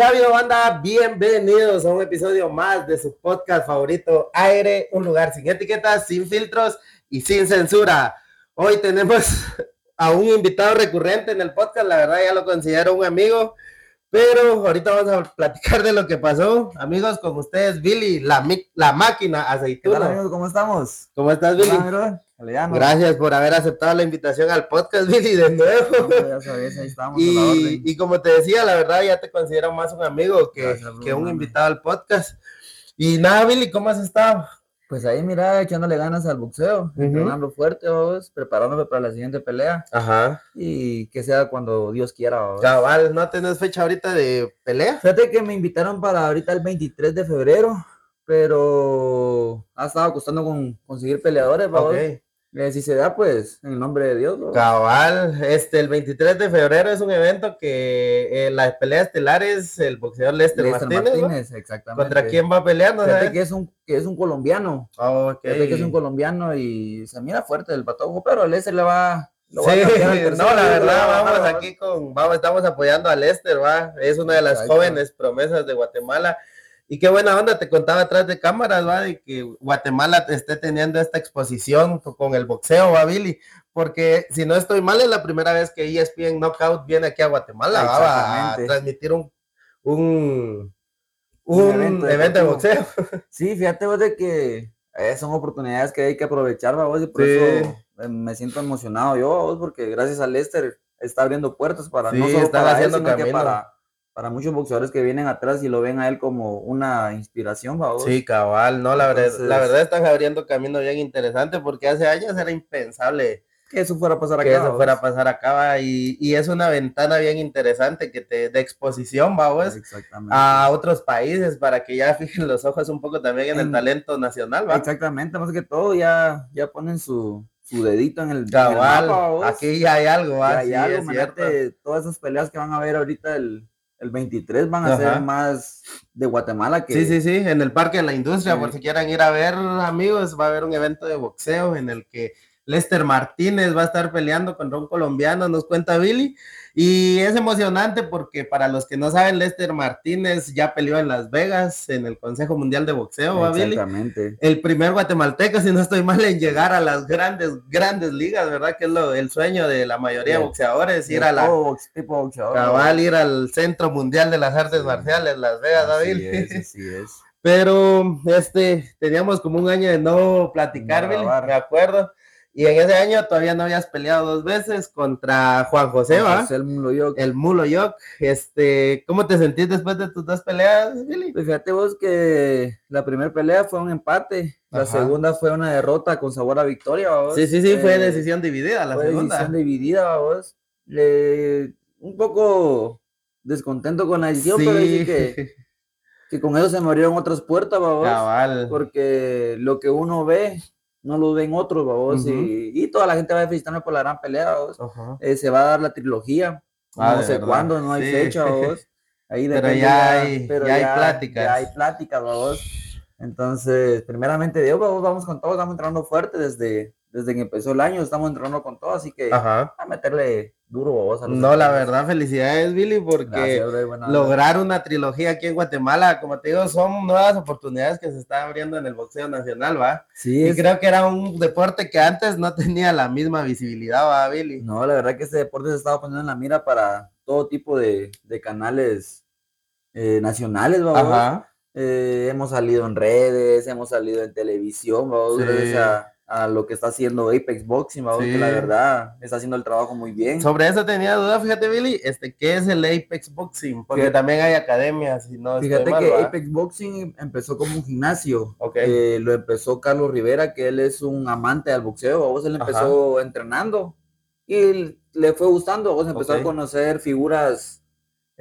¿Qué banda? Bienvenidos a un episodio más de su podcast favorito, Aire, un lugar sin etiquetas, sin filtros y sin censura. Hoy tenemos a un invitado recurrente en el podcast, la verdad ya lo considero un amigo, pero ahorita vamos a platicar de lo que pasó. Amigos, con ustedes, Billy, la, la máquina ¿Qué tal, aceituna. amigos? ¿Cómo estamos? ¿Cómo estás, Billy? Hola. Gracias por haber aceptado la invitación al podcast, Billy, de nuevo. Ya sabes, ahí estamos a la orden. Y, como te decía, la verdad ya te considero más un amigo que, Gracias, que un invitado al podcast. Y nada, Billy, ¿cómo has estado? Pues ahí, mira, echándole ganas al boxeo, Ujú. entrenando fuerte, vos, preparándome para la siguiente pelea Ajá. y que sea cuando Dios quiera. vos. Cabal, ¿no tenés fecha ahorita de pelea? Fíjate que me invitaron para ahorita el 23 de febrero, pero ha estado costando con, conseguir peleadores, vos. Ok. Eh, si se da, pues, en el nombre de Dios. vos. Cabal, este, el 23 de febrero es un evento que eh, la pelea estelar es el boxeador Lester, Lester Martínez, ¿no? Martínez, exactamente. ¿Contra quién va? No Fíjate que es un, que es un colombiano. Ah, ok. Fíjate que es un colombiano y se mira fuerte el patojo, pero el ese le va. lo Sí, no, la verdad, vamos aquí con, vamos, estamos apoyando a Lester, va, es una de las jóvenes promesas de Guatemala. Y qué buena onda, te contaba atrás de cámaras, va, de que Guatemala esté teniendo esta exposición co- con el boxeo, va, Billy, porque si no estoy mal, es la primera vez que ESPN Knockout viene aquí a Guatemala, va, a transmitir un, un, Un un evento evento, de boxeo. Sí, fíjate vos de que eh, son oportunidades que hay que aprovechar, ¿va, vos, y por Sí. eso eh, me siento emocionado yo, vos, porque gracias a Lester está abriendo puertas para no solo para él, sino que para, para muchos boxeadores que vienen atrás y lo ven a él como una inspiración, ¿va, vos? Sí, cabal, no, la verdad, la verdad están abriendo camino bien interesante porque hace años era impensable Que eso fuera a pasar acá. que eso ¿va, fuera a pasar acá va, y, y es una ventana bien interesante que te de exposición va Exactamente. a otros países para que ya fijen los ojos un poco también en el En- talento nacional va Exactamente, más que todo ya, ya ponen su, su dedito en el, en el cabal mapa, ¿va, vos? aquí ya hay algo Y va hay algo, imagínate, todas esas peleas que van a ver ahorita el, el 23 van a Ajá. ser más de Guatemala que Sí, sí, sí, en el Parque de la Industria, Sí. por si quieran ir a ver, amigos, va a haber un evento de boxeo en el que Lester Martínez va a estar peleando contra un colombiano, nos cuenta Billy, y es emocionante porque para los que no saben, Lester Martínez ya peleó en Las Vegas, en el Consejo Mundial de Boxeo, ¿va, Billy? Exactamente. El primer guatemalteco, si no estoy mal, en llegar a las grandes, grandes ligas, ¿verdad? Que es lo, el sueño de la mayoría de boxeadores, ir a la... todo box- tipo de boxeador, Cabal, ir al Centro Mundial de las Artes Marciales, Las Vegas, ¿va, Billy? es, así es. Pero este, teníamos como un año de no platicar, No Billy, me acuerdo. Y en ese año todavía no habías peleado dos veces contra Juan José, ¿va? José el Mulo Yoc. El Mulo Yoc. Este, ¿cómo te sentís después de tus dos peleas, Billy? Pues fíjate vos que la primera pelea fue un empate, la Ajá. segunda fue una derrota con sabor a victoria, ¿va vos? Sí, sí, sí, fue Eh, decisión dividida la fue segunda. decisión dividida, ¿va vos? Le- un poco descontento con la decisión, pero dice que, que con eso se me abrieron otras puertas, ¿va vos? Cabal. porque lo que uno ve no lo ven otros, babos, Ujú. y, y toda la gente va a felicitarme por la gran pelea, babos. Eh, se va a dar la trilogía, Ah, no sé verdad. cuándo, no hay Sí. fecha, babos. Ahí Pero depende ya hay- ya hay pláticas. Ya hay pláticas, babos. Entonces, primeramente, Dios, vamos, vamos con todo, estamos entrando fuerte desde, desde que empezó el año, estamos entrando con todo, así que Ajá. a meterle duro vos a los No, la verdad, felicidades, Billy, porque Gracias, lograr una trilogía aquí en Guatemala, como te digo, son nuevas oportunidades que se están abriendo en el boxeo nacional, ¿va? Sí, Y es- creo que era un deporte que antes no tenía la misma visibilidad, ¿va, Billy? no, la verdad que este deporte se estaba poniendo en la mira para todo tipo de, de canales eh, nacionales, vamos. Ajá. Eh, hemos salido en redes, hemos salido en televisión, vamos, Sí. A lo que está haciendo Apex Boxing, que la Sí. verdad está haciendo el trabajo muy bien. Sobre eso tenía duda, fíjate, Billy, este, ¿qué es el Apex Boxing? Porque Fíjate- también hay academias, y no Fíjate mal, que. Apex Boxing empezó como un gimnasio. Ok. Eh, lo empezó Carlos Rivera, que él es un amante del boxeo. Vos él empezó entrenando y le fue gustando. Vos empezó Ok. a conocer figuras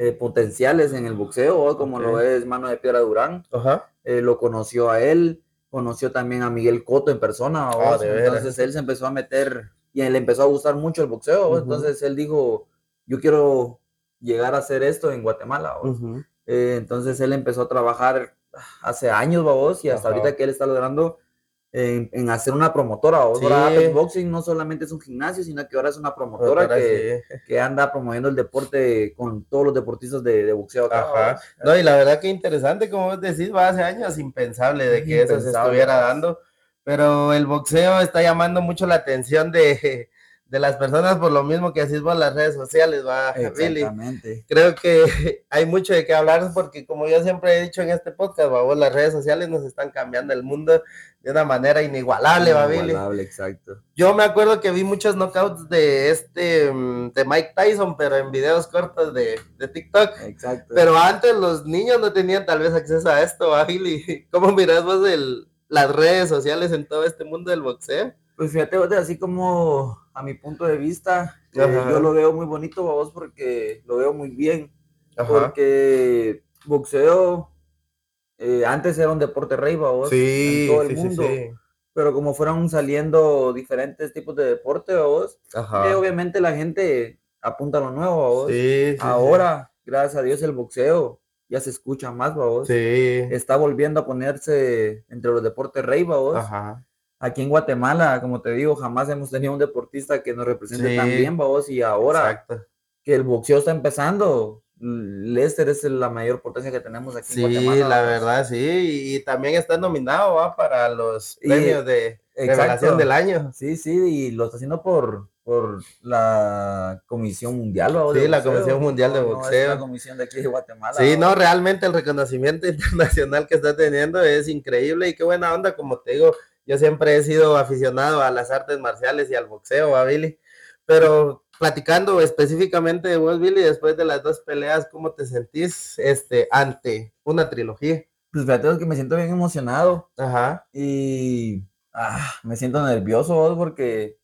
eh, potenciales en el boxeo, como Ok. lo es Mano de Piedra Durán. Ajá. eh, lo conoció a él, conoció también a Miguel Coto en persona. Ah, entonces él se empezó a meter y le empezó a gustar mucho el boxeo. Entonces él dijo: Yo quiero llegar a hacer esto en Guatemala. vos". Ujú. Eh, entonces él empezó a trabajar hace años, babos, y hasta Ajá. ahorita que él está logrando en, en hacer una promotora. Ahora Sí. Apex Boxing no solamente es un gimnasio, sino que ahora es una promotora que, sí. que anda promoviendo el deporte con todos los deportistas de, de boxeo acá. Ajá. No, y la verdad que interesante, como vos decís, va hace años impensable de que eso se estuviera dando, pero el boxeo está llamando mucho la atención de, de las personas por lo mismo que vos en las redes sociales, va, Billy. Exactamente. Creo que hay mucho de qué hablar porque como yo siempre he dicho en este podcast, va, vos, las redes sociales nos están cambiando el mundo de una manera inigualable, va, Billy. Inigualable, exacto. Yo me acuerdo que vi muchos knockouts de este, mm, de Mike Tyson, pero en videos cortos de, de TikTok. Exacto. Pero antes los niños no tenían tal vez acceso a esto, ¿va, Billy? ¿Cómo mirás vos el, las redes sociales en todo este mundo del boxeo? Pues fíjate, vos, así como a mi punto de vista, eh, Ajá. yo lo veo muy bonito, vos, porque lo veo muy bien. porque boxeo eh, antes era un deporte rey, babos, en todo el mundo, pero como fueron saliendo diferentes tipos de deporte, Ajá. eh, obviamente la gente apunta a lo nuevo. Sí, sí, Ahora, gracias a Dios, el boxeo ya se escucha más. Sí. Está volviendo a ponerse entre los deportes rey, babos. Ajá. Aquí en Guatemala, como te digo, jamás hemos tenido un deportista que nos represente Sí. tan bien, babos, y ahora Exacto. que el boxeo está empezando. Lester es la mayor potencia que tenemos aquí Sí, en Guatemala. la ¿verdad? sí. Y también está nominado ¿va? para los Y- premios de Exacto. revelación del año. Sí, sí, y lo está haciendo por, por la Comisión Mundial. ¿va? Sí, de la. Comisión Mundial de No, no, Boxeo. es la comisión de aquí de Guatemala. Sí, no, realmente el reconocimiento internacional que está teniendo es increíble y qué buena onda, como te digo, yo siempre he sido aficionado a las artes marciales y al boxeo, ¿va, Billy? Pero platicando específicamente de vos, Billy, después de las dos peleas, ¿cómo te sentís este, ante una trilogía? Pues fíjate que me siento bien emocionado Ajá, y ah, me siento nervioso ¿vos? porque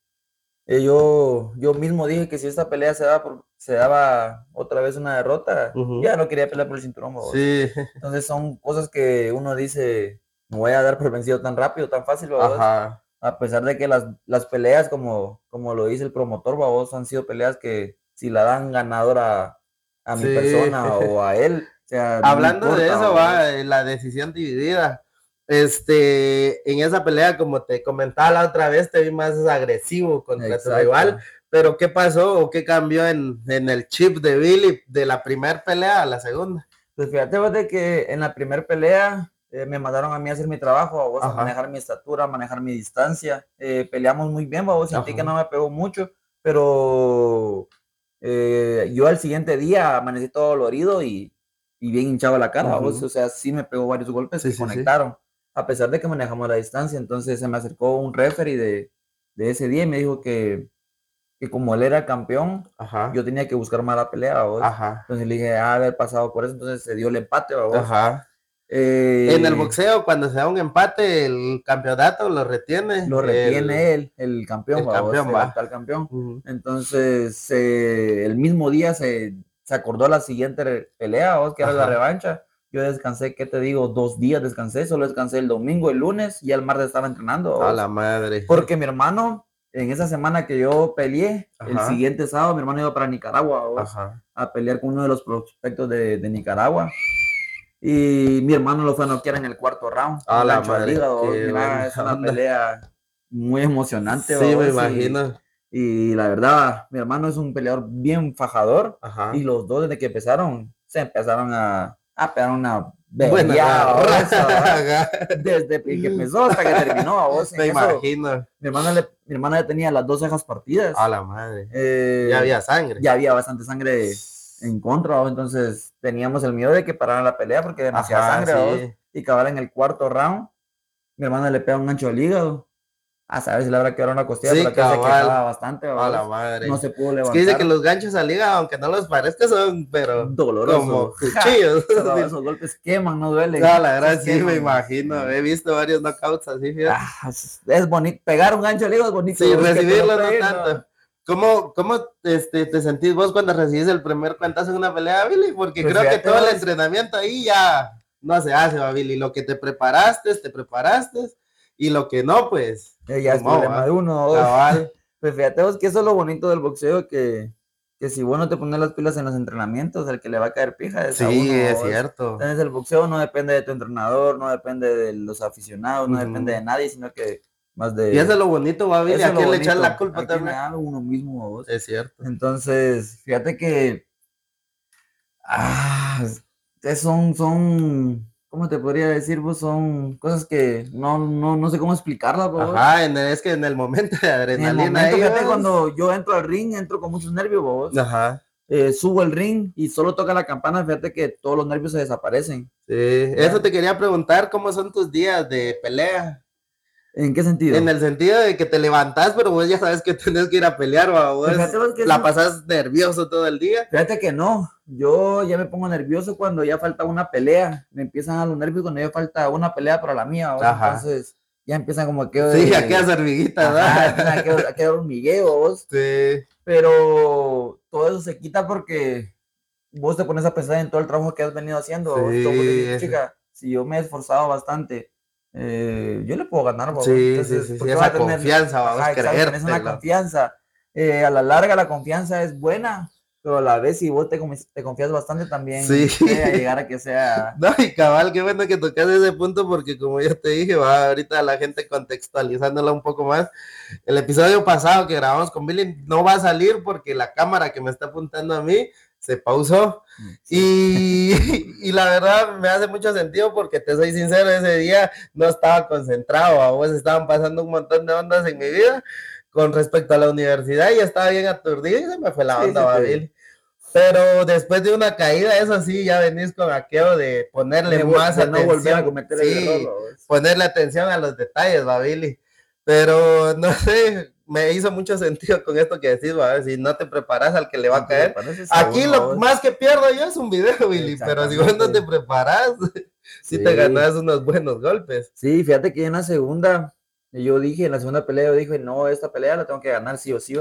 eh, yo, yo mismo dije que si esta pelea se daba, por- se daba otra vez una derrota, Ujú. ya no quería pelear por el cinturón. ¿vos? sí, Entonces son cosas que uno dice, me voy a dar por vencido tan rápido, tan fácil, A pesar de que las, las peleas, como, como lo dice el promotor, babos, han sido peleas que si la dan ganadora a mi Sí. persona o a él, o sea, no Hablando de eso, babos. va eh, la decisión dividida. Este, en esa pelea, como te comentaba la otra vez, te vi más agresivo contra tu Exacto. rival. Pero, ¿qué pasó o qué cambió en, en el chip de Billy de la primera pelea a la segunda? Pues fíjate vos de que en la primera pelea eh, me mandaron a mí a hacer mi trabajo, a Ajá. manejar mi estatura, a manejar mi distancia. Eh, peleamos muy bien, babos, sentí Ajá. que no me pegó mucho, pero eh, yo al siguiente día amanecí todo dolorido y, y bien hinchado la cara, Ujú. o sea, sí me pegó varios golpes Sí, que sí, sí. conectaron, a pesar de que manejamos la distancia. Entonces se me acercó un referee de, de ese día y me dijo que, que como él era campeón, Ajá. yo tenía que buscar más la pelea. Entonces le dije, ah, haber pasado por eso, entonces se dio el empate. Ajá. Eh, En el boxeo, cuando se da un empate, el campeonato lo retiene. lo el- retiene él, el campeón, el babos, campeón, el va. actual campeón. Ujú. Entonces, eh, el mismo día se, se acordó la siguiente pelea, babos, que era la Ajá. revancha. Yo descansé, ¿qué te digo? Dos días descansé, solo descansé el domingo, el lunes, y el martes estaba entrenando. A la madre. Porque mi hermano, en esa semana que yo peleé, el Ajá. siguiente sábado, mi hermano iba para Nicaragua Ajá. a pelear con uno de los prospectos de, de Nicaragua. Y mi hermano lo fue a noquear en el cuarto round. Ah, la madre. es una pelea muy emocionante. Sí, me imagino. Y la verdad, mi hermano es un peleador bien fajador. Y los dos, desde que empezaron, se empezaron a, a pegar una buena desde que empezó hasta que terminó. A vos, me imagino. Mi hermana, le, mi hermana ya tenía las dos cejas partidas. A la madre. Eh, ya había sangre. Ya había bastante sangre en contra, entonces teníamos el miedo de que parara la pelea porque demasiada sangre. Y acabar en el cuarto round, mi hermana le pega un gancho al hígado a saber si le habrá quedado una costilla, sí, pero que se quejaba bastante. A la madre. No se pudo levantar. Es que dice que los ganchos al hígado, aunque no los parezca, son, pero dolorosos. Como cuchillos. esos golpes queman, no duelen. No, la verdad sí, me imagino. He visto varios knockouts así, ah, es bonito. Pegar un gancho al hígado es bonito. Sí, recibirlo no tanto. ¿Cómo, cómo este, te sentís vos cuando recibís el primer cuentazo en una pelea, Billy? Porque pues creo que todo el entrenamiento ahí ya no se hace, Billy. Lo que te preparaste, te preparaste y lo que no, pues. ya es problema de uno. Cabal. pues fíjate vos que eso es lo bonito del boxeo, que, que si vos no te pones las pilas en los entrenamientos, el que le va a caer pija es Sí, es cierto. Entonces el boxeo no depende de tu entrenador, no depende de los aficionados, no depende de nadie, sino que más de... Y eso es lo bonito, va a ¿a quién le echar la culpa también? A uno mismo, vos. Es cierto. Entonces, fíjate que... Ah, son, son ¿cómo te podría decir? Vos son cosas que no, no, no sé cómo explicarlas, vos. Ajá, es que en el momento de adrenalina. En el cuando yo entro al ring, entro con muchos nervios, vos. Ajá. Eh, subo el ring y solo toca la campana, fíjate que todos los nervios se desaparecen. Sí, eso te quería preguntar, ¿cómo son tus días de pelea? ¿En qué sentido? En el sentido de que te levantás, pero vos ya sabes que tenés que ir a pelear, vos la pasas nervioso todo el día. Fíjate que no, yo ya me pongo nervioso cuando ya falta una pelea, me empiezan a los nervios cuando ya falta una pelea para la mía, entonces ya empiezan como que... Sí, ya quedas hormiguita, ¿verdad? Ya queda hormigueo, Sí. Pero todo eso se quita porque vos te pones a pensar en todo el trabajo que has venido haciendo. Sí. chica, si yo me he esforzado bastante eh, yo le puedo ganar, Sí, sí, sí, esa confianza, vamos a creer. Es una confianza. Eh, a la larga la confianza es buena, pero a la vez si vos te, te confías bastante también sí. llegar a que sea... No, y cabal, qué bueno que tocas ese punto porque como ya te dije, va ahorita la gente contextualizándola un poco más. El episodio pasado que grabamos con Billy no va a salir porque la cámara que me está apuntando a mí se pausó. Y, y, la verdad me hace mucho sentido porque te soy sincero, ese día no estaba concentrado, a vos estaban pasando un montón de ondas en mi vida con respecto a la universidad y estaba bien aturdido y se me fue la onda, sí, Pero después de una caída, eso sí, ya venís con aquello de ponerle más atención. No volver a cometer el ponerle atención a los detalles, Babili. Pero no sé, me hizo mucho sentido con esto que decís, ¿va? si no te preparas al que le va a caer. Aquí lo más que pierdo yo es un video, Willy, pero si vos no te preparas, sí. te ganas unos buenos golpes. Sí, fíjate que en la segunda, yo dije, en la segunda pelea, yo dije, no, esta pelea la tengo que ganar sí o sí,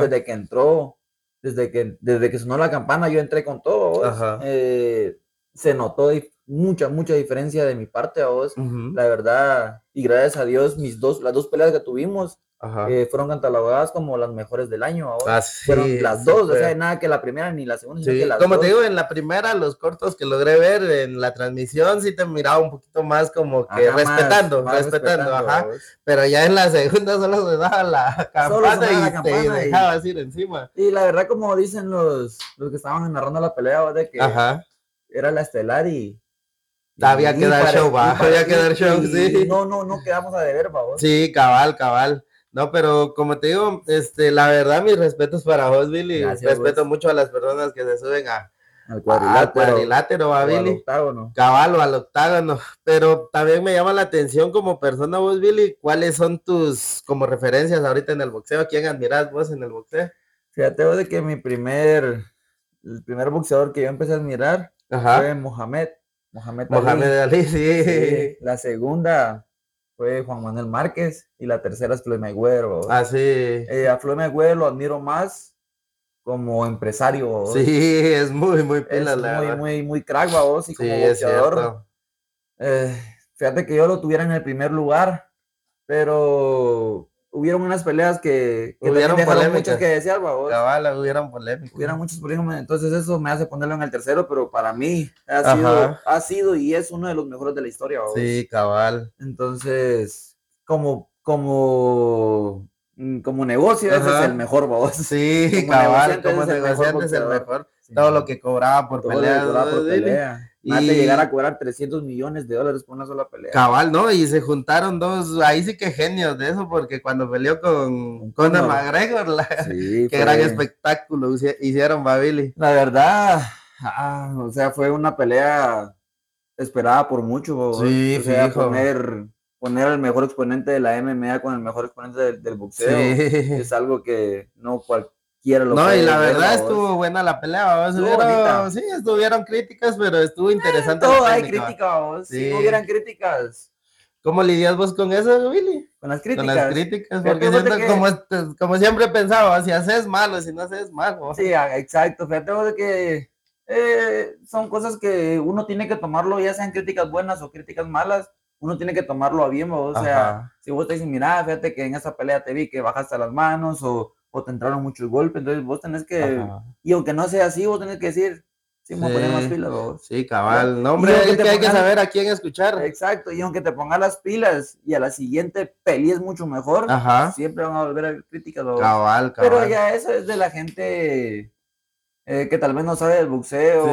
desde que entró, desde que, desde que sonó la campana, yo entré con todo, eh, se notó mucha, mucha diferencia de mi parte a vos, la verdad, y gracias a Dios, mis dos, las dos peleas que tuvimos, eh, fueron catalogadas como las mejores del año. Ahora. Ah, fueron las dos, o sea, nada que la primera ni la segunda. Sí. como te digo, en la primera, los cortos que logré ver en la transmisión, sí te miraba un poquito más como que respetando, respetando, ajá. Pero ya en la segunda solo se daba la campana y te dejaba así encima. Y la verdad, como dicen los, los que estaban narrando la pelea, de que era la estelar y había que dar show, va. Había que dar show, sí. No, no, no quedamos a deber. Sí, cabal, cabal. No, pero como te digo, este, la verdad, mis respetos para vos, Billy. Respeto mucho a las personas que se suben a, al cuadrilátero, a Billy. Al octágono. Cabal al octágono. Pero también me llama la atención como persona vos, Billy, ¿cuáles son tus como referencias ahorita en el boxeo? ¿Quién admiras vos en el boxeo? Fíjate vos de que mi primer, el primer boxeador que yo empecé a admirar fue Mohamed. Mohamed, Mohamed Ali. sí. La segunda, fue Juan Manuel Márquez y la tercera es Floyd Mayweather. Ah, sí. Eh, a Floyd Mayweather lo admiro más como empresario. Sí, es muy, muy pila, muy, muy, muy crack, vos, y como boxeador. Eh, fíjate que yo lo tuviera en el primer lugar, pero hubieron unas peleas que, que hubieron muchas que desear, babos. Cabal, hubieron polémicas. Hubieron muchos polémicas, entonces eso me hace ponerlo en el tercero, pero para mí ha sido, ha sido y es uno de los mejores de la historia, babos. Sí, cabal. Entonces, como, como, mm, como negocio, ese es el mejor, babos. Sí, cabal, como negociante es el mejor. Todo lo que cobraba por pelea. Y llegar a cobrar 300 millones de dólares por una sola pelea. Cabal, ¿no? Y se juntaron dos, ahí sí que genios de eso, porque cuando peleó con Conor McGregor, la, qué gran espectáculo hicieron Babili. La verdad, ah, o sea, fue una pelea esperada por mucho. Sí, o sea, poner, poner al mejor exponente de la MMA con el mejor exponente del, boxeo es algo que no cual, no, y la verdad estuvo buena la pelea, Estuvo Sí, estuvieron críticas, pero estuvo eh, interesante. todo hay críticas, sí. si hubieran críticas. ¿Cómo lidias vos con eso, Willy? Con las críticas. Con las críticas, porque siento como, como siempre pensaba, si haces malo, si no haces malo. Sí, ah, exacto. Fíjate de que eh, son cosas que uno tiene que tomarlo, ya sean críticas buenas o críticas malas, uno tiene que tomarlo a bien, o sea, si vos te dices, mira, fíjate que en esa pelea te vi que bajaste las manos o o te entraron muchos golpes, entonces vos tenés que, y aunque no sea así, vos tenés que decir, sí, me poner más pilas, vos. Sí, cabal, no, hombre, es que hay que saber a quién escuchar. Exacto, y aunque te pongas las pilas y a la siguiente peli es mucho mejor, siempre van a volver a críticas, vos. Cabal, cabal. Pero ya eso es de la gente eh, que tal vez no sabe del boxeo,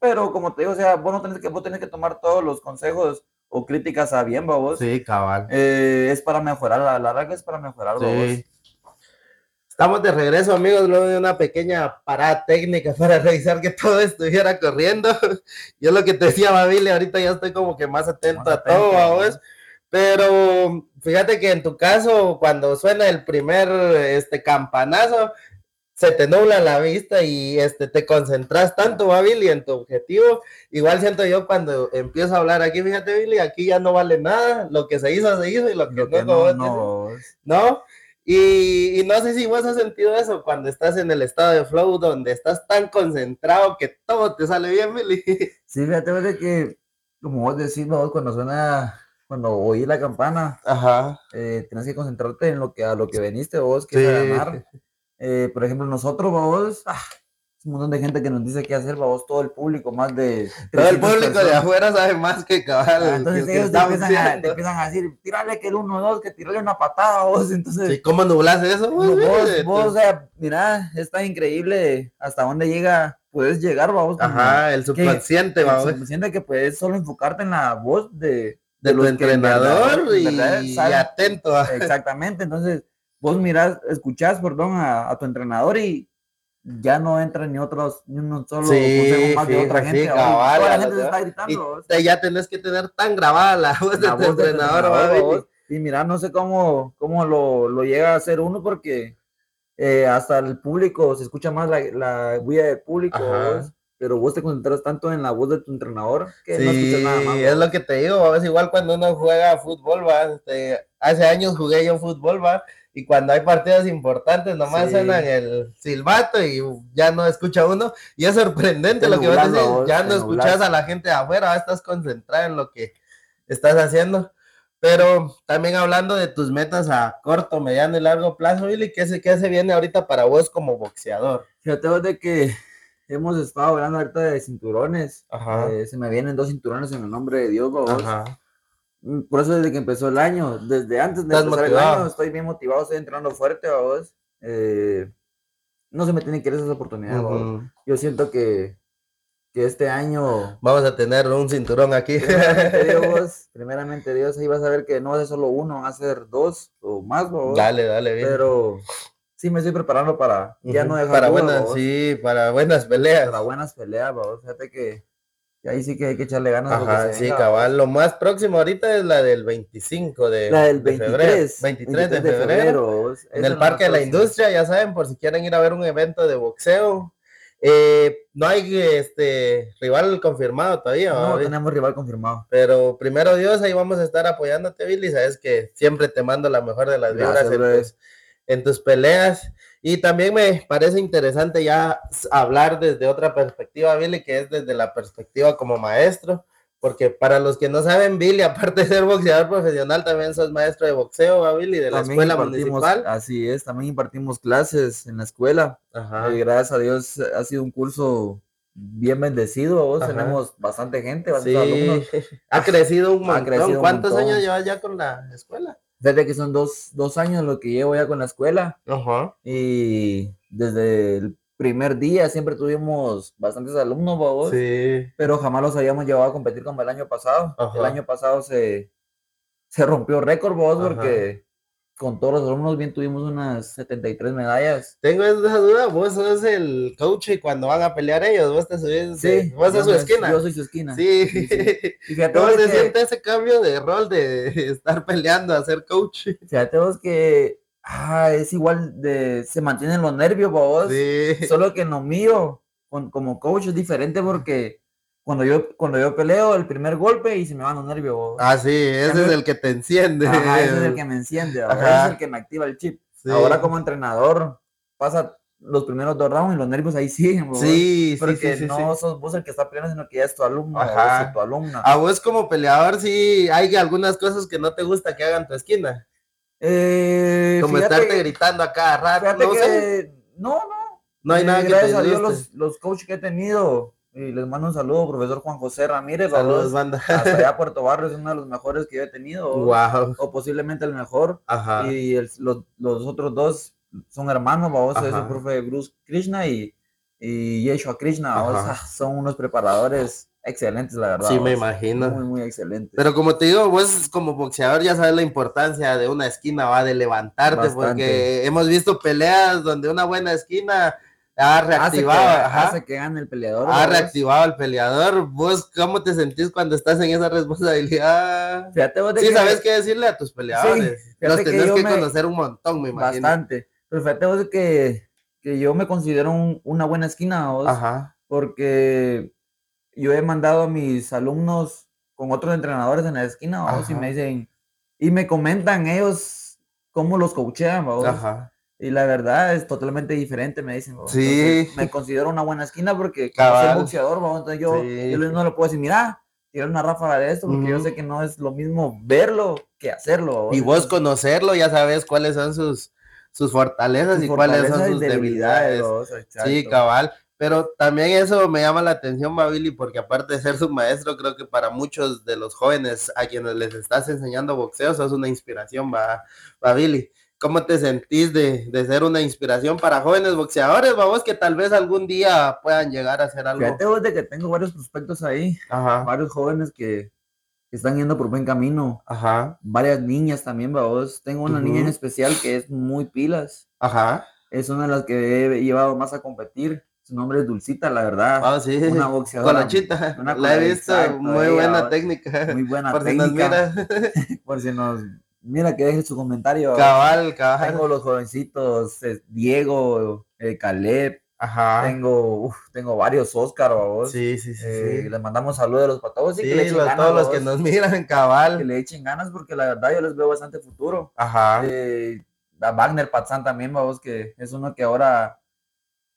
pero como te digo, o sea, vos no tenés que, vos tenés que tomar todos los consejos o críticas a bien, vos. Sí, cabal. Eh, es para mejorar, la larga es para mejorar, sí. Estamos de regreso, amigos, luego de una pequeña parada técnica para revisar que todo estuviera corriendo. Yo lo que te decía, Babile, ahorita ya estoy como que más atento a todo, vamos. Pero fíjate que en tu caso, cuando suena el primer este campanazo, se te nubla la vista y este te concentras tanto, Babili, en tu objetivo. Igual siento yo cuando empiezo a hablar aquí, fíjate, Billy, aquí ya no vale nada, lo que se hizo, se hizo y lo que, no, no, no. Y, no sé si vos has sentido eso cuando estás en el estado de flow, donde estás tan concentrado que todo te sale bien, Billy. Sí, fíjate que, como vos decís, vos cuando suena, cuando oí la campana, Ajá. Eh, tienes que concentrarte en lo que a lo que veniste vos, que sí. ganar. Eh, por ejemplo, nosotros, vos, ah, un montón de gente que nos dice qué hacer, vos, todo el público, más de... Todo el público de afuera sabe más que cabal. Ah, entonces ellos te, empiezan a, te empiezan, a, decir, tírale que el 1-2, que tírale una patada, vos, entonces... ¿Y cómo nublas eso? Vos, vos, vos, o sea, mira, es tan increíble hasta dónde llega, puedes llegar, vos. Ajá, el subconsciente, vamos. El subconsciente que puedes solo enfocarte en la voz de... De, tu entrenador y, y, atento. Exactamente, entonces vos mirás, escuchás, perdón, a, a tu entrenador y ya no entran ni otros, ni uno solo sí, más de otra gente. toda la gente se está gritando. Y ya tenés que tener tan grabada la voz de tu entrenador. y mira, no sé cómo, cómo lo, lo llega a hacer uno porque eh, hasta el público, se escucha más la, la bulla del público, pero vos te concentras tanto en la voz de tu entrenador que no escuchas nada más. es lo que te digo, es igual cuando uno juega fútbol, va, este, hace años jugué yo fútbol, va, y cuando hay partidos importantes nomás suenan el silbato y ya no escucha uno y es sorprendente lo que vas a decir, ya no escuchas a la gente de afuera, estás concentrado en lo que estás haciendo. Pero también hablando de tus metas a corto, mediano y largo plazo, Billy, ¿qué se, qué se viene ahorita para vos como boxeador? Fíjate de que hemos estado hablando ahorita de cinturones. Eh, se me vienen dos cinturones en el nombre de Dios, vos. Ajá. Mm, por eso desde que empezó el año, desde antes de empezar el año, estoy bien motivado, estoy entrenando fuerte, vos. Eh, no se me tienen que ir esas oportunidades, Yo siento que, que este año... Vamos a tener un cinturón aquí. Primeramente Dios, primeramente Dios, ahí vas a ver que no va a ser solo uno, va a ser dos o más, ¿vos? Dale, dale, bien. Pero sí me estoy preparando para ya no dejar Para buenas, sí, para buenas peleas. Para buenas peleas, vos. Fíjate que y ahí sí que hay que echarle ganas. Ajá, sí, cabal. Lo más próximo ahorita es la del 25 de, la del 23, febrero. 23, de febrero. en el Parque de la Industria, ya saben, por si quieren ir a ver un evento de boxeo. Eh, no hay este rival confirmado todavía. No, tenemos rival confirmado. Pero primero Dios, ahí vamos a estar apoyándote, Billy. Sabes que siempre te mando la mejor de las vibras en tus peleas. Y también me parece interesante ya hablar desde otra perspectiva, Billy, que es desde la perspectiva como maestro, Porque para los que no saben, Billy, aparte de ser boxeador profesional, también sos maestro de boxeo, ¿va, Billy? De la escuela municipal. Así es, también impartimos clases en la escuela. Ajá. Y gracias a Dios ha sido un curso bien bendecido. Vos tenemos bastante gente, sí. Ha crecido un montón. ¿Cuántos años llevas ya con la escuela? Desde que son dos, dos años lo que llevo ya con la escuela. Ajá. Y desde el primer día siempre tuvimos bastantes alumnos, vos, sí. pero jamás los habíamos llevado a competir como el año pasado. El año pasado se, se rompió récord, vos, porque con todos los alumnos bien tuvimos unas 73 medallas. Tengo esa duda, vos sos el coach y cuando van a pelear ellos, vos te subís, sí, vos sos su esquina. Yo soy su esquina. Sí. ¿Cómo se siente ese cambio de rol de estar peleando a ser coach? Fíjate vos que ah, es igual de, se mantienen los nervios, vos. Sí. Solo que no mío, como coach es diferente porque cuando yo, cuando yo peleo el primer golpe y se me van los nervios. Ah, sí, ese es el que te enciende. Ajá, ese es el que me enciende, es el que me activa el chip. Ahora como entrenador pasa los primeros dos rounds y los nervios ahí siguen, Sí, porque sí, no sos vos el que está peleando, sino que ya es tu alumno, Ajá. O tu alumna. A vos como peleador sí hay algunas cosas que no te gusta que hagan tu esquina. Eh, Como estarte gritando a cada rato. No, no, no. No hay nada que Gracias a Dios los, los coaches que he tenido. Y les mando un saludo, profesor Juan José Ramírez. Saludos, banda. Hasta allá Puerto Barrio es uno de los mejores que yo he tenido. Wow. O posiblemente el mejor. Ajá. Y los, los, otros dos son hermanos, vamos, es el profe Bruce Krishna y, y Yeshua Krishna. son unos preparadores excelentes, la verdad. Sí, me imagino. Muy, muy excelente. Pero como te digo, vos como boxeador ya sabes la importancia de una esquina, va, de levantarte, porque hemos visto peleas donde una buena esquina ha reactivado. Hace que, gane el peleador. Ha reactivado al peleador. ¿Vos cómo te sentís cuando estás en esa responsabilidad? Fíjate vos sí, sabes qué decirle a tus peleadores. Los tenés que, conocer un montón, me imagino. Bastante. Pero fíjate vos que, que yo me considero una buena esquina, vos, Ajá. porque yo he mandado a mis alumnos con otros entrenadores en la esquina, vamos, y me dicen, y me comentan ellos cómo los coachean, vamos. Ajá. Y la verdad es totalmente diferente, me dicen. Sí. me considero una buena esquina porque soy boxeador, vamos, entonces yo, yo no le puedo decir, mira, tirar una ráfaga de esto, porque yo sé que no es lo mismo verlo que hacerlo. Y vos conocerlo, ya sabes cuáles son sus, sus fortalezas y cuáles son sus debilidades. sí, cabal. Pero también eso me llama la atención, Babili, porque aparte de ser su maestro, creo que para muchos de los jóvenes a quienes les estás enseñando boxeo, sos una inspiración, Babili. ¿Cómo te sentís de, ser una inspiración para jóvenes boxeadores, vamos, que tal vez algún día puedan llegar a hacer algo? Fíjate vos de que tengo varios prospectos ahí, varios jóvenes que, están yendo por buen camino. Ajá. Varias niñas también, vos. Tengo una niña en especial que es muy pilas. Ajá. Es una de las que he llevado más a competir su nombre es Dulcita, la verdad. Ah, sí. Una boxeadora. Colachita. Una la he visto, muy buena técnica. Muy buena Por técnica. Si nos mira. Por si nos mira que deje su comentario. Cabal, cabal. Tengo los jovencitos, eh, Diego, eh, Caleb. Ajá. Tengo, uf, tengo varios Oscar, vos. Sí, sí, sí, eh, Les mandamos saludos a los patos. Sí, que le todos los que nos miran, cabal. Que le echen ganas porque la verdad yo les veo bastante futuro. Ajá. a Wagner Patzán también, vos, que es uno que ahora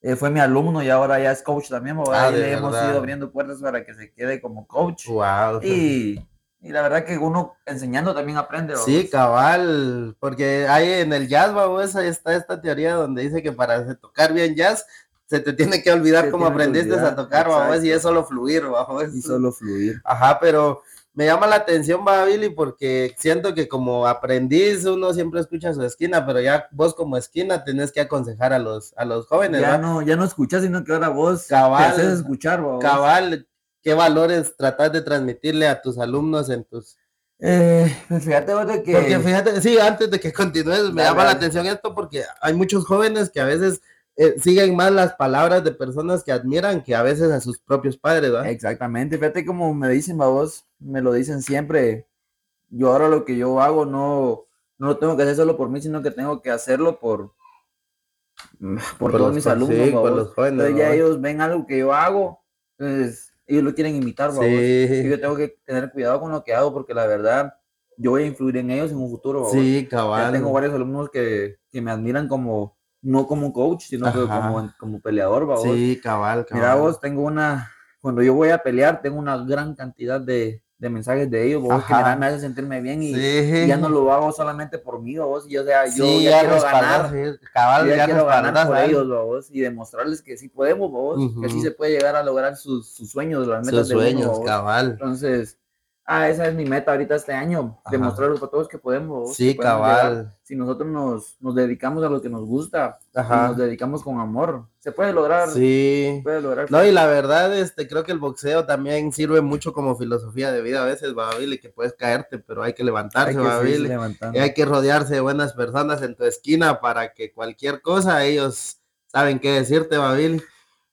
eh, fue mi alumno y ahora ya es coach también. Ah, le hemos ido abriendo puertas para que se quede como coach. Wow. Y, y la verdad que uno enseñando también aprende. Sí, cabal, porque hay en el jazz, vamos, ahí está esta teoría donde dice que para tocar bien jazz se te tiene que olvidar cómo aprendiste a tocar, vamos, y es solo fluir, vamos. Y solo fluir. Ajá, pero me llama la atención, va Billy, porque siento que como aprendiz uno siempre escucha su esquina, pero ya vos como esquina tenés que aconsejar a los, a los jóvenes. Ya no, ya no escuchas, sino que ahora vos cabal, te haces escuchar. Cabal, ¿qué valores tratás de transmitirle a tus alumnos en tus... Eh, pues fíjate vos de que... Porque fíjate, sí, antes de que continúes, me llama la atención esto porque hay muchos jóvenes que a veces eh, siguen más las palabras de personas que admiran que a veces a sus propios padres, ¿verdad? Exactamente, fíjate como me dicen, vos, me lo dicen siempre. Yo ahora lo que yo hago no, no lo tengo que hacer solo por mí, sino que tengo que hacerlo por, por, todos mis alumnos. por los jóvenes, entonces ya ellos ven algo que yo hago, entonces ellos lo quieren imitar, sí. Y yo tengo que tener cuidado con lo que hago porque la verdad yo voy a influir en ellos en un futuro. Sí, cabal. tengo varios alumnos que, que me admiran como no como coach, sino como, como peleador, Sí, cabal, cabal. Mira vos, tengo una, cuando yo voy a pelear, tengo una gran cantidad de, de mensajes de ellos, vos, que me, hace sentirme bien y, ya no lo hago solamente por mí, vos, y, o sea, yo ya, quiero ganar, cabal, ya, quiero ganar por ellos, vos, y demostrarles que sí podemos, vos, que sí se puede llegar a lograr sus, sus sueños, las metas sus de sueños, cabal. Entonces, ah, esa es mi meta ahorita este año, demostrarles a todos que podemos. Sí, cabal. Si nosotros nos, nos, dedicamos a lo que nos gusta, nos dedicamos con amor, se puede lograr. Sí. puede lograr. No, y la verdad, este, creo que el boxeo también sirve mucho como filosofía de vida a veces, Babili, que puedes caerte, pero hay que levantarse, Babili. Y hay que rodearse de buenas personas en tu esquina para que cualquier cosa ellos saben qué decirte, Babili.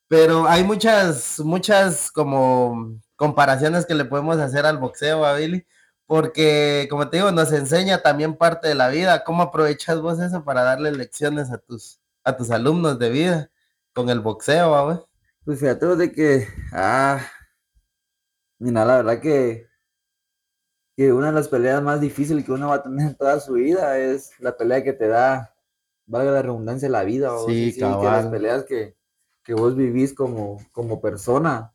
Pero hay muchas, muchas como comparaciones que le podemos hacer al boxeo, a Billy, porque como te digo, nos enseña también parte de la vida. ¿Cómo aprovechas vos eso para darle lecciones a tus, a tus alumnos de vida con el boxeo, güey? Pues fíjate de que, ah, mira, la verdad que, que una de las peleas más difíciles que uno va a tener en toda su vida es la pelea que te da, valga la redundancia, la vida. Sí, sí, que las peleas que, que vos vivís como, como persona,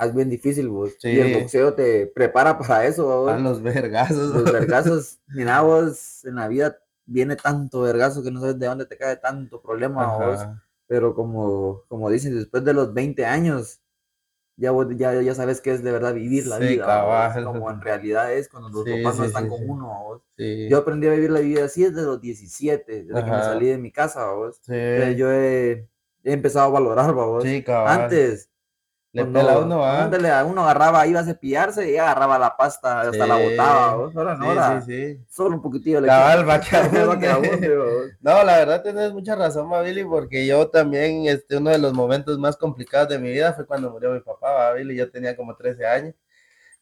es bien difícil vos. Y el boxeo te prepara para eso. Para los vergazos. Los vergazos, mira vos, en la vida viene tanto vergazo que no sabes de dónde te cae tanto problema vos. Pero como, como dicen, después de los 20 años, ya, ya, ya sabes que es de verdad vivir la vida. como en realidad es cuando los papás no están con uno. Yo aprendí a vivir la vida así desde los 17, desde que me salí de mi casa. ¿vos? Yo he he empezado a valorar, babos. Sí, cabrón. Antes. Le pela uno, ¿ah? uno agarraba, iba a cepillarse y agarraba la pasta, hasta la botaba, Ahora no, sí, sí, Solo un poquitito le Cabal, va No, la verdad tienes mucha razón, Mabili, porque yo también, este, uno de los momentos más complicados de mi vida fue cuando murió mi papá, Mabili, yo tenía como 13 años.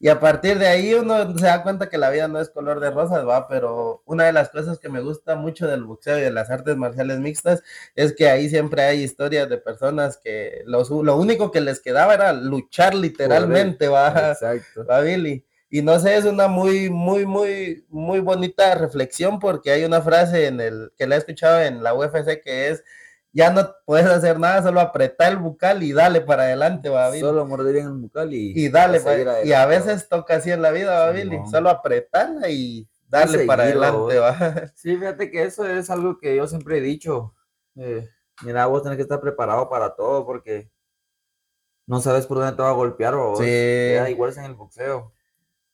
Y a partir de ahí uno se da cuenta que la vida no es color de rosas, va, pero una de las cosas que me gusta mucho del boxeo y de las artes marciales mixtas es que ahí siempre hay historias de personas que lo único que les quedaba era luchar literalmente, va, Exacto. va Billy. Y no sé, es una muy, muy, muy, muy bonita reflexión porque hay una frase en el que la he escuchado en la UFC que es ya no puedes hacer nada, solo apretar el bucal y dale para adelante, Babil. Solo morder en el bucal y, y dale, y a veces toca así en la vida, Babil, solo apretarla y darle para adelante, va. Sí, fíjate que eso es algo que yo siempre he dicho. Eh, mira, vos tenés que estar preparado para todo porque no sabes por dónde te va a golpear, vos. Sí. igual es en el boxeo.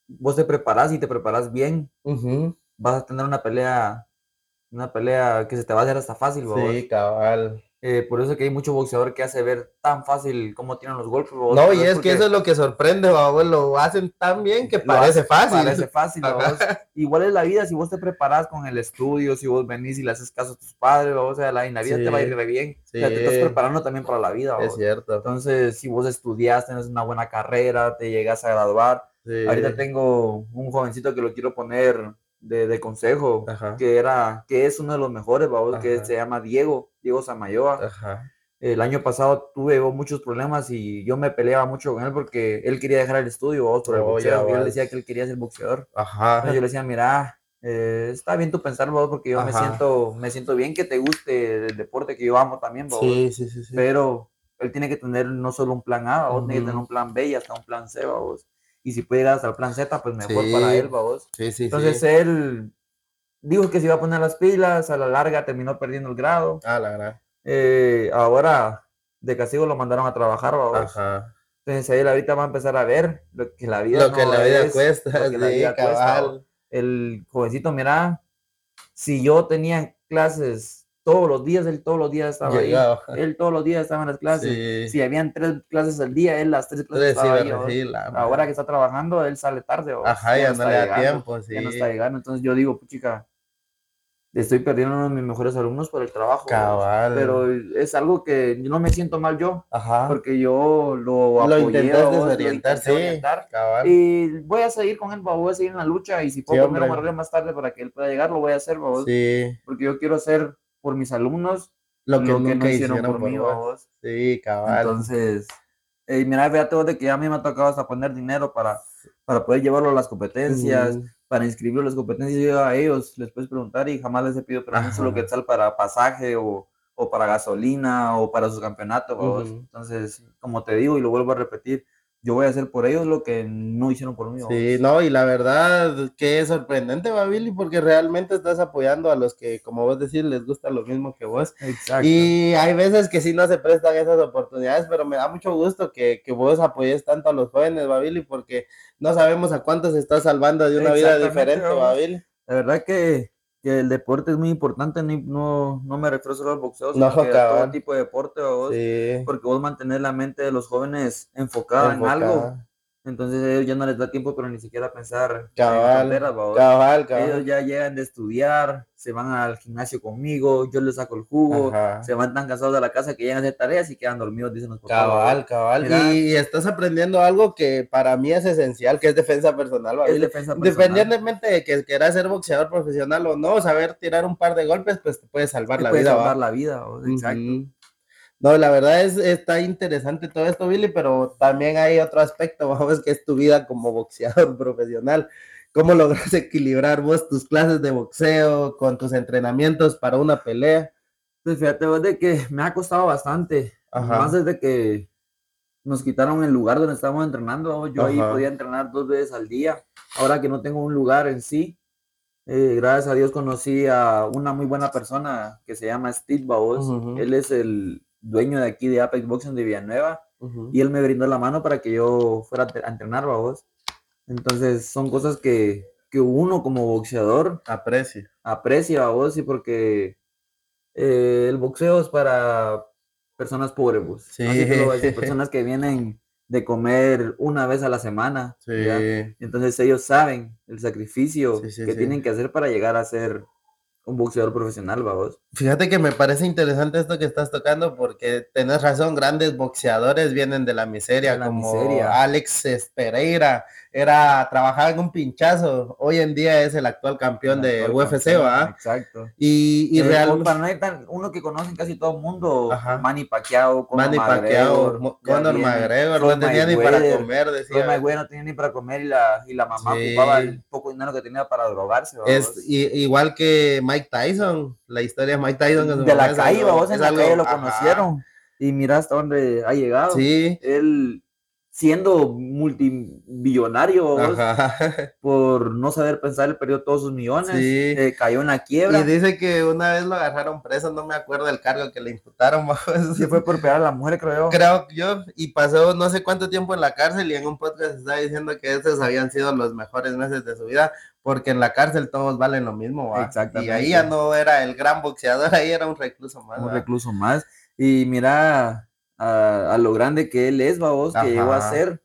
Vos te preparás y te preparas bien. Vas a tener una pelea una pelea que se te va a hacer hasta fácil, Sí, cabal. Eh, por eso que hay mucho boxeador que hace ver tan fácil cómo tienen los golpes. No, y es que eso es lo que sorprende, babos. Lo hacen tan bien que parece fácil. Parece fácil, Igual es la vida, si vos te preparas con el estudio, si vos venís y le haces caso a tus padres, o sea, la, vida te va a ir bien. O sea, te estás preparando también para la vida. Es cierto. Entonces, si vos estudias, tienes una buena carrera, te llegas a graduar. Ahorita tengo un jovencito que lo quiero poner de, consejo, que era, que es uno de los mejores, que se llama Diego, Diego Samayoa. El año pasado tuve muchos problemas y yo me peleaba mucho con él porque él quería dejar el estudio, por el oh, boxeo. Yo le decía que él quería ser boxeador. Ajá. yo le decía, mira, eh, está bien tú pensar, vos, porque yo me siento, me siento bien que te guste el deporte que yo amo también. Sí, sí, sí, Pero él tiene que tener no solo un plan A, vos, tiene que tener un plan B y hasta un plan C, vos y si puede llegar hasta el plan Z, pues mejor para él, vos. Sí, sí, Entonces él dijo que se iba a poner las pilas, a la larga terminó perdiendo el grado. Ah, la verdad. Eh, ahora de castigo lo mandaron a trabajar, vos. Ajá. Entonces él ahorita va a empezar a ver lo que la vida Lo que la vida cuesta, lo la vida cuesta. El jovencito, mira, si yo tenía clases todos los días, él todos los días estaba ahí. Él todos los días estaba en las clases. Si habían tres clases al día, él las tres clases estaba ahí. Ahora que está trabajando, él sale tarde. Ajá, ya, no, le da tiempo, sí. Ya no está llegando. Entonces yo digo, chica, estoy perdiendo uno de mis mejores alumnos por el trabajo. Cabal. Pero es algo que no me siento mal yo. Ajá. Porque yo lo apoyé. Lo intenté desorientar, sí. Cabal. Y voy a seguir con él, voy a seguir en la lucha. Y si puedo sí, poner más tarde para que él pueda llegar, lo voy a hacer, babos. Sí. Porque yo quiero ser por mis alumnos lo que, no hicieron, por, mí. Sí, cabal. Entonces, eh, mira, fíjate de que a mí me ha tocado hasta poner dinero para, para poder llevarlo a las competencias, para inscribirlo a las competencias. Yo a ellos les puedes preguntar y jamás les he pedido permiso lo que tal para pasaje o, o, para gasolina o para su campeonato. Entonces, como te digo y lo vuelvo a repetir, yo voy a hacer por ellos lo que no hicieron por mí. Sí, no, y la verdad que es sorprendente, Babili, porque realmente estás apoyando a los que, como vos decís, les gusta lo mismo que vos. Exacto. Y hay veces que sí no se prestan esas oportunidades, pero me da mucho gusto que, que vos apoyes tanto a los jóvenes, Babili, porque no sabemos a cuántos estás salvando de una vida diferente, Babili. La verdad que que el deporte es muy importante, no, no me refiero solo al boxeo, sino a todo tipo de deporte, porque vos mantener la mente de los jóvenes enfocada, en algo, entonces ellos ya no les da tiempo, pero ni siquiera pensar cabal, en cabal, cabal. Ellos ya llegan de estudiar, se van al gimnasio conmigo, yo les saco el jugo, se van tan cansados de la casa que llegan a hacer tareas y quedan dormidos, dicen los papás. Cabal, cabal. y estás aprendiendo algo que para mí es esencial, que es defensa personal. Es defensa personal. Independientemente de que quieras ser boxeador profesional o no, saber tirar un par de golpes, pues te puede salvar la vida. salvar la vida, exacto. No, la verdad es está interesante todo esto, Billy, pero también hay otro aspecto, vamos, que es tu vida como boxeador profesional. ¿Cómo logras equilibrar vos tus clases de boxeo con tus entrenamientos para una pelea? Pues fíjate vos de que me ha costado bastante. Más desde que nos quitaron el lugar donde estábamos entrenando. Yo ahí podía entrenar dos veces al día. Ahora que no tengo un lugar en sí, eh, gracias a Dios conocí a una muy buena persona que se llama Steve Baos. Él es el dueño de aquí de Apex Boxing de Villanueva, y él me brindó la mano para que yo fuera a entrenar, vos. Entonces, son cosas que, que uno como boxeador aprecia. Aprecia, vos, y porque eh, el boxeo es para personas pobres, vos. Sí. personas que vienen de comer una vez a la semana. Sí. Entonces ellos saben el sacrificio que tienen que hacer para llegar a ser un boxeador profesional, vamos. Fíjate que me parece interesante esto que estás tocando porque tenés razón, grandes boxeadores vienen de la miseria, como Alex Pereira, era, trabajaba en un pinchazo, hoy en día es el actual campeón de UFC, ¿va? Exacto. Y, y realmente... uno que conocen casi todo el mundo, Manny Pacquiao, Conor Manny Pacquiao, Conor McGregor, no tenía ni para comer, decía. Conor no tenía ni para comer y la, y la mamá ocupaba el poco dinero que tenía para drogarse, Es igual que Mike Tyson, la historia de Mike Tyson. De la calle, vos en la calle lo conocieron. Y mira hasta dónde ha llegado. Sí. Él siendo multimillonario por no saber pensar, él perdió todos sus millones, eh, cayó en la quiebra. Y dice que una vez lo agarraron preso, no me acuerdo del cargo que le imputaron. Sí, fue por pegar a la mujer, creo yo. Creo yo, y pasó no sé cuánto tiempo en la cárcel y en un podcast estaba diciendo que esos habían sido los mejores meses de su vida, porque en la cárcel todos valen lo mismo. Exactamente. Y ahí ya no era el gran boxeador, ahí era un recluso más. Un recluso más. Y mira, a, lo grande que él es, vos, que llegó a ser.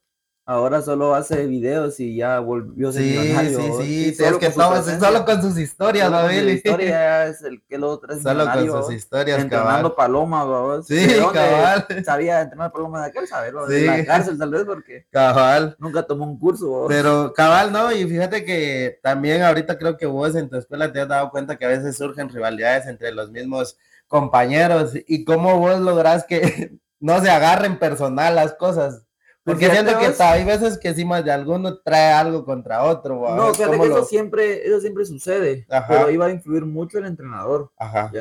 Ahora solo hace videos y ya volvió a ser sí, Sí, sí, sí, es que estamos solo con sus historias. Su historia es el que lo trae Solo con sus historias, Entrenando paloma, vos. Sí, cabal. Sabía entrenar paloma de aquel, saberlo, sí. de la cárcel tal vez, porque cabal. nunca tomó un curso, vos. Pero cabal, no, y fíjate que también ahorita creo que vos en tu escuela te has dado cuenta que a veces surgen rivalidades entre los mismos compañeros y cómo vos lográs que no se agarren personal las cosas. Porque siento que hay veces que si más de alguno trae algo contra otro. No, fíjate que eso siempre, eso siempre sucede. Pero ahí va a influir mucho el entrenador. Ajá.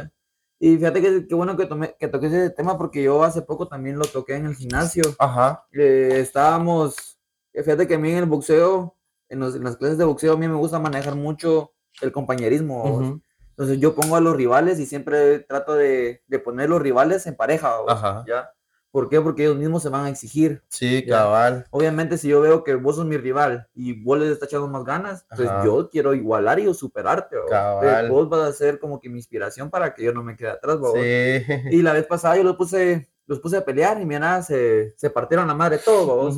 Y fíjate que qué bueno que, tomé, que toqué ese tema porque yo hace poco también lo toqué en el gimnasio. Ajá. Eh, estábamos, eh, fíjate que a mí en el boxeo, en, las clases de boxeo, a mí me gusta manejar mucho el compañerismo. Entonces yo pongo a los rivales y siempre trato de, de poner los rivales en pareja. Ajá. ¿ya? ¿Por qué? Porque ellos mismos se van a exigir. Sí, cabal. Obviamente, si yo veo que vos sos mi rival y vos les estás echando más ganas, pues yo quiero igualar y superarte. Cabal. Vos vas a ser como que mi inspiración para que yo no me quede atrás. Sí. Y la vez pasada yo los puse, los puse a pelear y mira, se, se partieron la madre todo.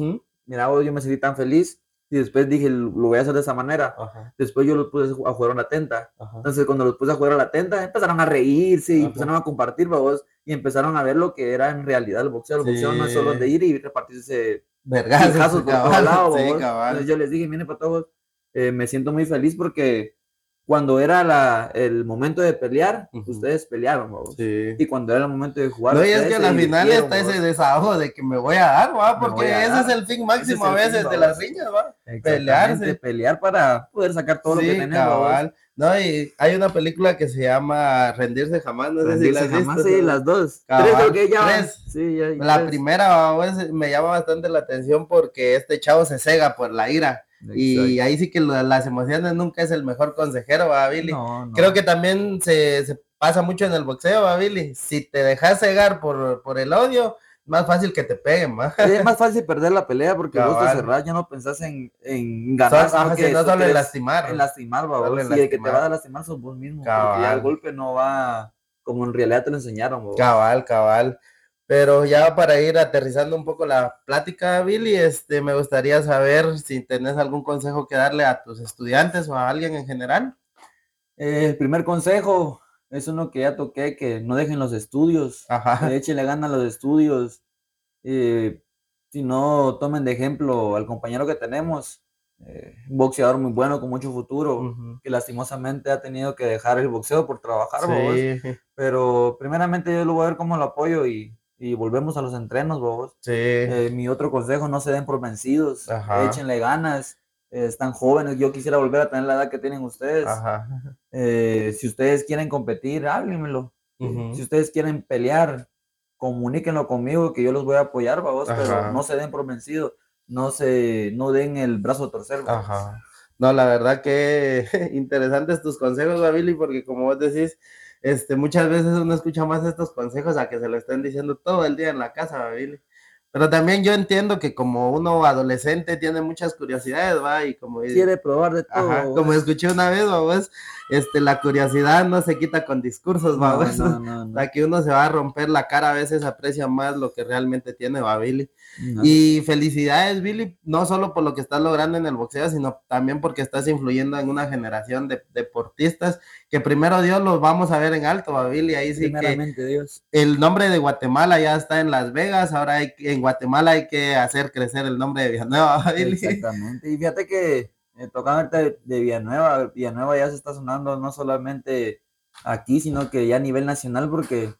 Mira, yo me sentí tan feliz y después dije, lo voy a hacer de esa manera. Después yo los puse a jugar a la tenta. Entonces, cuando los puse a jugar a la tenta, empezaron a reírse y empezaron a compartir, vos, y empezaron a ver lo que era en realidad el boxeo. El boxeo no es solo de ir y repartirse vergazos por todos lados. Entonces, yo les dije, miren, para todos, eh, me siento muy feliz porque cuando era la, el momento de pelear, ustedes pelearon, Y cuando era el momento de jugar. No, y es que al final está ese desahogo de que me voy a dar, ¿va? Porque ese es el fin máximo a veces de las riñas, ¿va? Pelearse. Pelear para poder sacar todo lo que tenemos. No, y hay una película que se llama Rendirse Jamás, no sé si la jamás, sí, las dos. tres creo que ya. Sí, ya la primera me llama bastante la atención porque este chavo se cega por la ira. Y ahí sí que las emociones nunca es el mejor consejero, ¿va, Billy? Creo que también se, se, pasa mucho en el boxeo, ¿va, Billy? Si te dejas cegar por, por el odio, más fácil que te peguen, ¿va? es más fácil perder la pelea porque vos te cerrás, ya no pensás en, en ganar, sino, que no solo en lastimar. En lastimar, va, Y el que te va a lastimar sos vos mismo, porque ya el golpe no va como en realidad te lo enseñaron, Cabal, cabal. Pero ya para ir aterrizando un poco la plática, Billy, este, me gustaría saber si tenés algún consejo que darle a tus estudiantes o a alguien en general. Eh, el primer consejo es uno que ya toqué, que no dejen los estudios, Ajá. échenle gana a los estudios. Eh, si no, tomen de ejemplo al compañero que tenemos, eh, un boxeador muy bueno con mucho futuro, que lastimosamente ha tenido que dejar el boxeo por trabajar, pero primeramente yo lo voy a ver como lo apoyo y y volvemos a los entrenos, vos. Sí. Eh, mi otro consejo, no se den por vencidos, échenle ganas, eh, están jóvenes, yo quisiera volver a tener la edad que tienen ustedes. Ajá. Eh, si ustedes quieren competir, háblenmelo. Si ustedes quieren pelear, comuníquenlo conmigo que yo los voy a apoyar, vos, pero no se den por vencidos, no se, no den el brazo a torcer. Ajá. No, la verdad que interesantes tus consejos, Billy, porque como vos decís, este, muchas veces uno escucha más estos consejos a que se lo estén diciendo todo el día en la casa, Billy. Pero también yo entiendo que como uno adolescente tiene muchas curiosidades, va, y como... Quiere probar de todo. como escuché una vez, va, este, la curiosidad no se quita con discursos, va, la que uno se va a romper la cara a veces aprecia más lo que realmente tiene, va, Billy. Y felicidades, Billy, no solo por lo que estás logrando en el boxeo, sino también porque estás influyendo en una generación de deportistas que primero Dios los vamos a ver en alto, ¿va, Billy. Ahí sí que Dios. el nombre de Guatemala ya está en Las Vegas, ahora hay, en Guatemala hay que hacer crecer el nombre de Villanueva, Billy. Exactamente, y fíjate que eh, tocando de, de Villanueva, Villanueva ya se está sonando no solamente aquí, sino que ya a nivel nacional, porque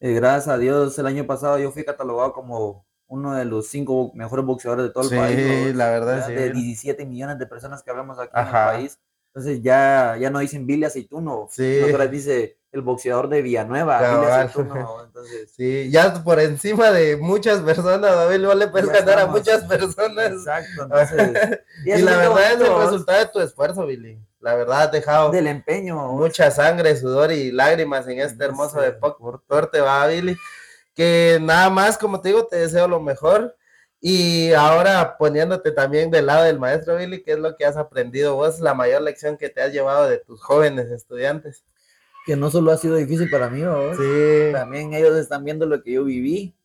eh, gracias a Dios el año pasado yo fui catalogado como uno de los cinco mejores boxeadores de todo el país. Sí, la verdad, sí. De 17 millones de personas que hablamos aquí en el país. Entonces ya, ya no dicen Billy Aceituno. Sí. Otra dice el boxeador de Villanueva, Billy Aceituno. Entonces... Sí, ya por encima de muchas personas, David, no le puedes ganar a muchas personas. Exacto. Entonces, y, la verdad es el resultado de tu esfuerzo, Billy. La verdad, has dejado del empeño. Mucha sangre, sudor y lágrimas en este hermoso deporte, va, Billy que nada más, como te digo, te deseo lo mejor. Y ahora poniéndote también del lado del maestro Billy, ¿qué es lo que has aprendido vos? La mayor lección que te has llevado de tus jóvenes estudiantes. Que no solo ha sido difícil para mí, ¿vos? Sí. también ellos están viendo lo que yo viví.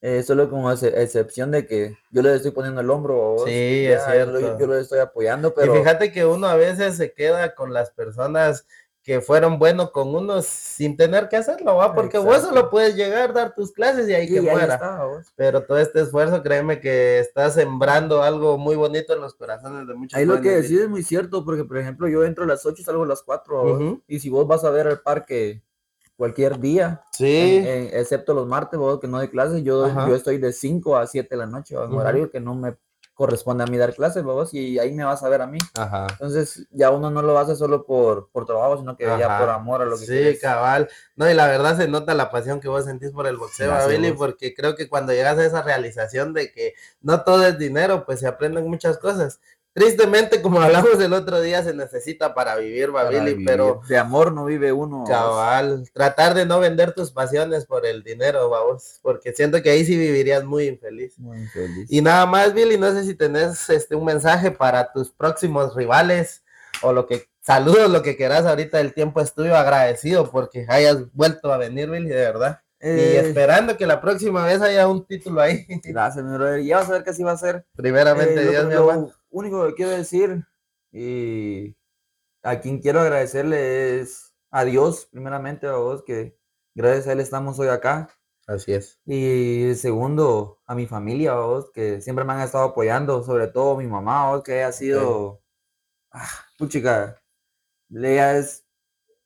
Eh, solo como excepción de que yo les estoy poniendo el hombro. ¿vos? Sí, es cierto. Yo, yo los estoy apoyando, pero... Y fíjate que uno a veces se queda con las personas que fueron buenos con uno sin tener que hacerlo, ¿va? Porque vos solo puedes llegar, dar tus clases y ahí que muera. Pero todo este esfuerzo, créeme que estás sembrando algo muy bonito en los corazones de muchos. Ahí lo que decís es muy cierto, porque por ejemplo yo entro a las 8 y salgo a las 4, y si vos vas a ver el parque cualquier día, sí. excepto los martes, vos que no hay clases, yo, yo estoy de 5 a 7 de la noche, en horario que no me corresponde a mí dar clases, vos, y ahí me vas a ver a mí. Ajá. Entonces, ya uno no lo hace solo por, por trabajo, sino que ya por amor a lo que Sí, cabal. No, y la verdad se nota la pasión que vos sentís por el boxeo, Billy, porque creo que cuando llegas a esa realización de que no todo es dinero, pues se aprenden muchas cosas. Tristemente, como hablamos el otro día, se necesita para vivir, Babili, pero... De amor no vive uno. Cabal, tratar de no vender tus pasiones por el dinero, vamos, porque siento que ahí sí vivirías muy infeliz. Muy infeliz. Y nada más, Billy, no sé si tenés este, un mensaje para tus próximos rivales o lo que... Saludos, lo que quieras ahorita, el tiempo es tuyo, agradecido porque hayas vuelto a venir, Billy, de verdad. y eh, esperando que la próxima vez haya un título ahí. Gracias, mi brother. Ya vas a ver que así va a ser. Primeramente, eh, Dios, mi hermano único que quiero decir y a quien quiero agradecerle es a Dios, primeramente a vos, que gracias a Él estamos hoy acá. Así es. Y segundo, a mi familia, vos, que siempre me han estado apoyando, sobre todo mi mamá, vos, que ha sido, ah, puchica, ella es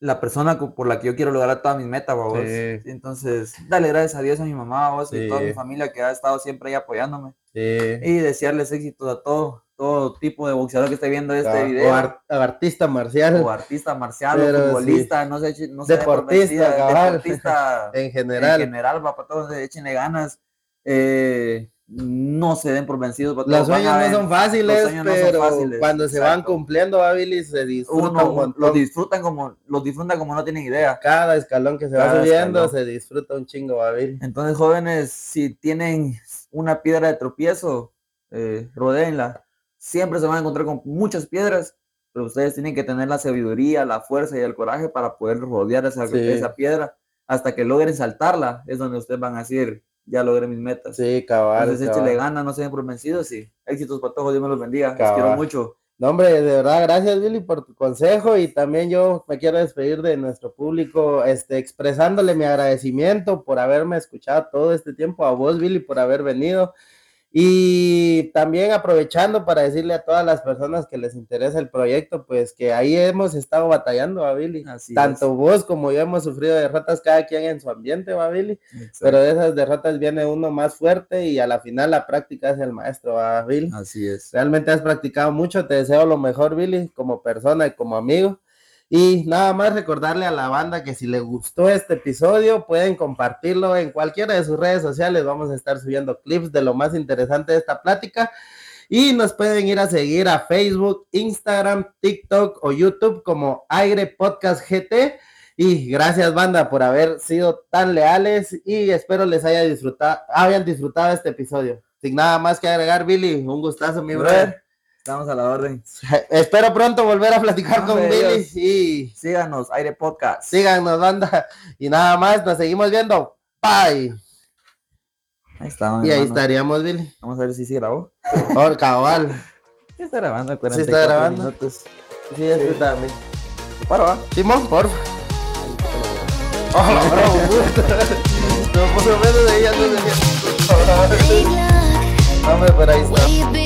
la persona por la que yo quiero lograr todas mis metas, vos. Entonces, dale gracias a Dios a mi mamá, vos, y a toda mi familia que ha estado siempre ahí apoyándome. Y desearles éxito a todos todo tipo de boxeador que esté viendo este video. O, artista marcial. O artista marcial, o futbolista, no sé, no sé. Deportista, deportista en general. En general, para todos, échenle ganas. Eh, no se den por vencidos. Los sueños no son fáciles, pero cuando se van cumpliendo, Billy, se disfrutan Lo disfrutan como, los disfrutan como no tienen idea. Cada escalón que se va subiendo se disfruta un chingo, Billy. Entonces, jóvenes, si tienen una piedra de tropiezo, eh, rodeenla. Siempre se van a encontrar con muchas piedras, pero ustedes tienen que tener la sabiduría, la fuerza y el coraje para poder rodear esa, esa piedra hasta que logren saltarla. Es donde ustedes van a decir, ya logré mis metas. Sí, cabal. Entonces, échale ganas, no se den por vencidos y éxitos para todos, Dios me los bendiga. Les quiero mucho. No, hombre, de verdad, gracias, Billy, por tu consejo y también yo me quiero despedir de nuestro público, este, expresándole mi agradecimiento por haberme escuchado todo este tiempo, a vos, Billy, por haber venido. Y también aprovechando para decirle a todas las personas que les interesa el proyecto, pues que ahí hemos estado batallando, ¿va, Billy? Tanto vos como yo hemos sufrido derrotas cada quien en su ambiente, ¿va, Billy? Pero de esas derrotas viene uno más fuerte y a la final la práctica es el maestro, ¿va, Billy? Así es. Realmente has practicado mucho, te deseo lo mejor, Billy, como persona y como amigo. Y nada más recordarle a la banda que si le gustó este episodio, pueden compartirlo en cualquiera de sus redes sociales. Vamos a estar subiendo clips de lo más interesante de esta plática. Y nos pueden ir a seguir a Facebook, Instagram, TikTok o YouTube como Aire Podcast GT. Y gracias, banda, por haber sido tan leales y espero les haya disfrutado, hayan disfrutado este episodio. Sin nada más que agregar, Billy, un gustazo, mi brother. Estamos a la orden. Espero pronto volver a platicar con Billy. Y síganos, Aire Podcast. Síganos, banda. Y nada más, nos seguimos viendo. Bye. Ahí estamos. Y ahí estaríamos, Billy. Vamos a ver si sí grabó. Por cabal. Sí está grabando, Sí está grabando. Minutos. Sí, sí. sí. también. Simón, por Oh, bravo, No, por lo menos de ella no decía. Hombre, pero ahí está.